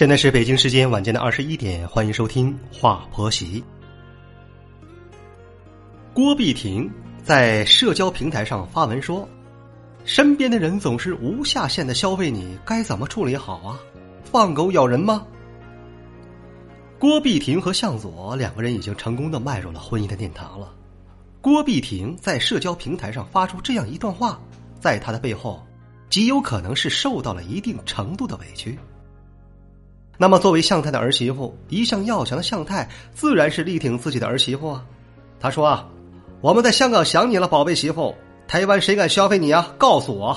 现在是北京时间晚间的二十一点，欢迎收听《话婆媳》。郭碧婷在社交平台上发文说：“身边的人总是无下限的消费你，该怎么处理好啊？放狗咬人吗？”郭碧婷和向佐两个人已经成功的迈入了婚姻的殿堂了。郭碧婷在社交平台上发出这样一段话，在她的背后，极有可能是受到了一定程度的委屈。那么，作为向太的儿媳妇，一向要强的向太自然是力挺自己的儿媳妇啊。他说：“啊，我们在香港想你了，宝贝媳妇。台湾谁敢消费你啊？告诉我，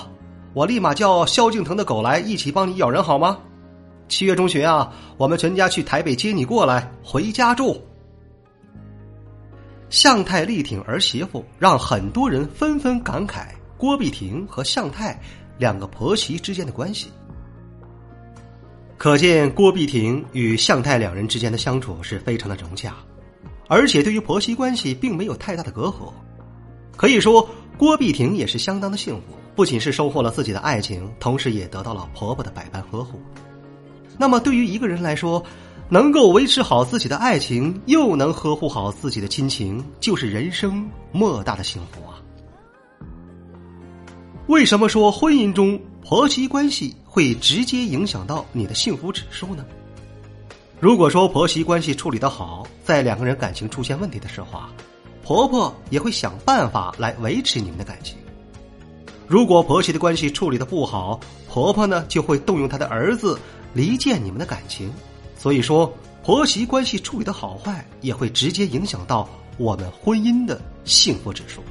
我立马叫萧敬腾的狗来一起帮你咬人好吗？七月中旬啊，我们全家去台北接你过来，回家住。”向太力挺儿媳妇，让很多人纷纷感慨郭碧婷和向太两个婆媳之间的关系。可见郭碧婷与向太两人之间的相处是非常的融洽，而且对于婆媳关系并没有太大的隔阂。可以说，郭碧婷也是相当的幸福，不仅是收获了自己的爱情，同时也得到了婆婆的百般呵护。那么，对于一个人来说，能够维持好自己的爱情，又能呵护好自己的亲情，就是人生莫大的幸福啊！为什么说婚姻中婆媳关系？会直接影响到你的幸福指数呢？如果说婆媳关系处理的好，在两个人感情出现问题的时候啊，婆婆也会想办法来维持你们的感情。如果婆媳的关系处理的不好，婆婆呢就会动用她的儿子离间你们的感情。所以说，婆媳关系处理的好坏，也会直接影响到我们婚姻的幸福指数。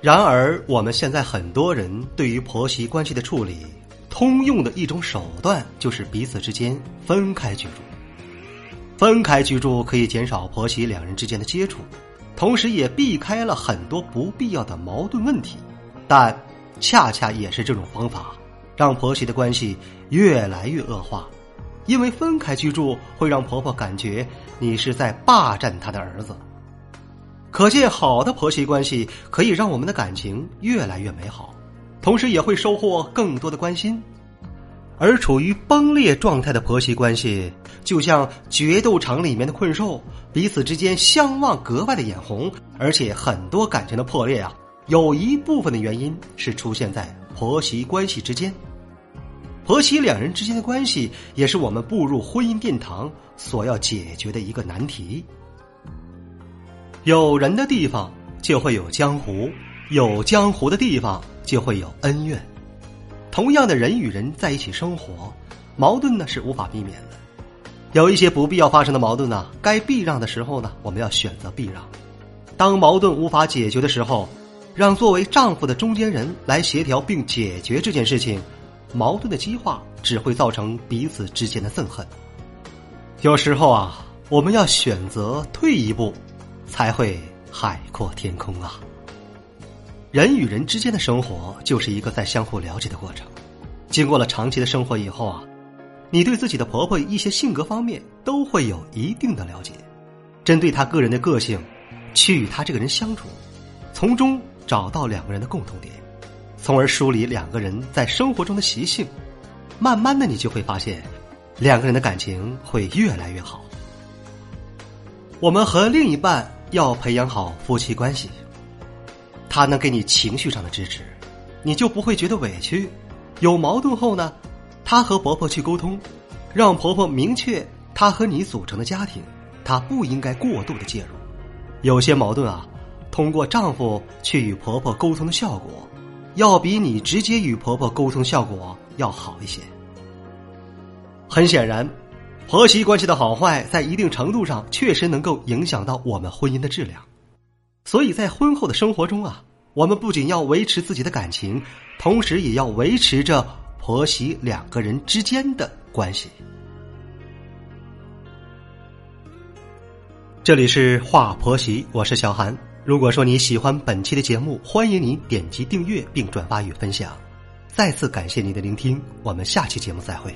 然而，我们现在很多人对于婆媳关系的处理。通用的一种手段就是彼此之间分开居住。分开居住可以减少婆媳两人之间的接触，同时也避开了很多不必要的矛盾问题。但恰恰也是这种方法，让婆媳的关系越来越恶化。因为分开居住会让婆婆感觉你是在霸占她的儿子。可见，好的婆媳关系可以让我们的感情越来越美好。同时也会收获更多的关心，而处于崩裂状态的婆媳关系，就像决斗场里面的困兽，彼此之间相望格外的眼红，而且很多感情的破裂啊，有一部分的原因是出现在婆媳关系之间。婆媳两人之间的关系，也是我们步入婚姻殿堂所要解决的一个难题。有人的地方就会有江湖，有江湖的地方。就会有恩怨。同样的人与人在一起生活，矛盾呢是无法避免的。有一些不必要发生的矛盾呢，该避让的时候呢，我们要选择避让。当矛盾无法解决的时候，让作为丈夫的中间人来协调并解决这件事情。矛盾的激化只会造成彼此之间的憎恨。有时候啊，我们要选择退一步，才会海阔天空啊。人与人之间的生活就是一个在相互了解的过程。经过了长期的生活以后啊，你对自己的婆婆一些性格方面都会有一定的了解。针对她个人的个性，去与她这个人相处，从中找到两个人的共同点，从而梳理两个人在生活中的习性。慢慢的，你就会发现，两个人的感情会越来越好。我们和另一半要培养好夫妻关系。他能给你情绪上的支持，你就不会觉得委屈。有矛盾后呢，他和婆婆去沟通，让婆婆明确她和你组成的家庭，她不应该过度的介入。有些矛盾啊，通过丈夫去与婆婆沟通的效果，要比你直接与婆婆沟通效果要好一些。很显然，婆媳关系的好坏，在一定程度上确实能够影响到我们婚姻的质量。所以在婚后的生活中啊，我们不仅要维持自己的感情，同时也要维持着婆媳两个人之间的关系。这里是话婆媳，我是小韩。如果说你喜欢本期的节目，欢迎您点击订阅并转发与分享。再次感谢您的聆听，我们下期节目再会。